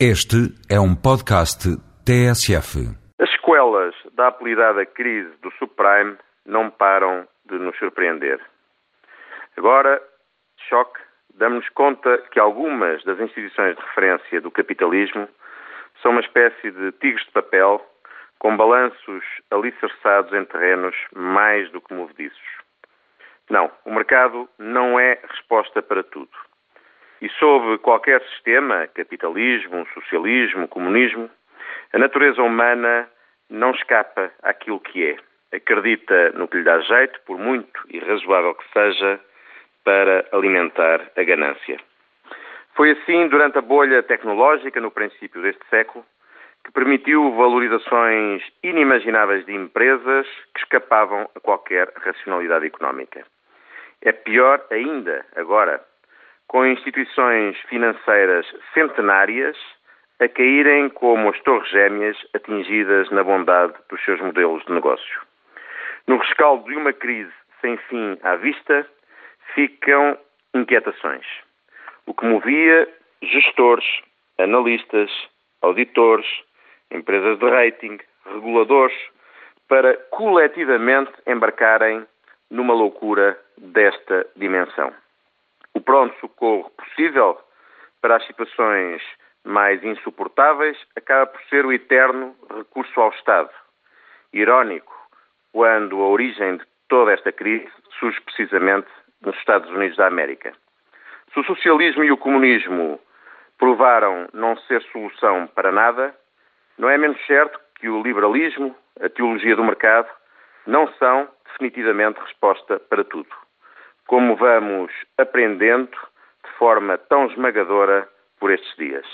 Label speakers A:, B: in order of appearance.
A: Este é um podcast TSF.
B: As sequelas da apelidada crise do subprime não param de nos surpreender. Agora, choque, damos-nos conta que algumas das instituições de referência do capitalismo são uma espécie de tigres de papel com balanços alicerçados em terrenos mais do que movediços. Não, o mercado não é resposta para tudo. E sob qualquer sistema, capitalismo, socialismo, comunismo, a natureza humana não escapa àquilo que é. Acredita no que lhe dá jeito, por muito irrazoável que seja, para alimentar a ganância. Foi assim durante a bolha tecnológica, no princípio deste século, que permitiu valorizações inimagináveis de empresas que escapavam a qualquer racionalidade económica. É pior ainda agora com instituições financeiras centenárias a caírem como as torres gêmeas atingidas na bondade dos seus modelos de negócio. No rescaldo de uma crise sem fim à vista, ficam inquietações. O que movia gestores, analistas, auditores, empresas de rating, reguladores, para coletivamente embarcarem numa loucura desta dimensão o pronto socorro possível para as situações mais insuportáveis acaba por ser o eterno recurso ao Estado. Irónico, quando a origem de toda esta crise surge precisamente nos Estados Unidos da América. Se o socialismo e o comunismo provaram não ser solução para nada, não é menos certo que o liberalismo, a teologia do mercado, não são definitivamente resposta para tudo como vamos aprendendo de forma tão esmagadora por estes dias.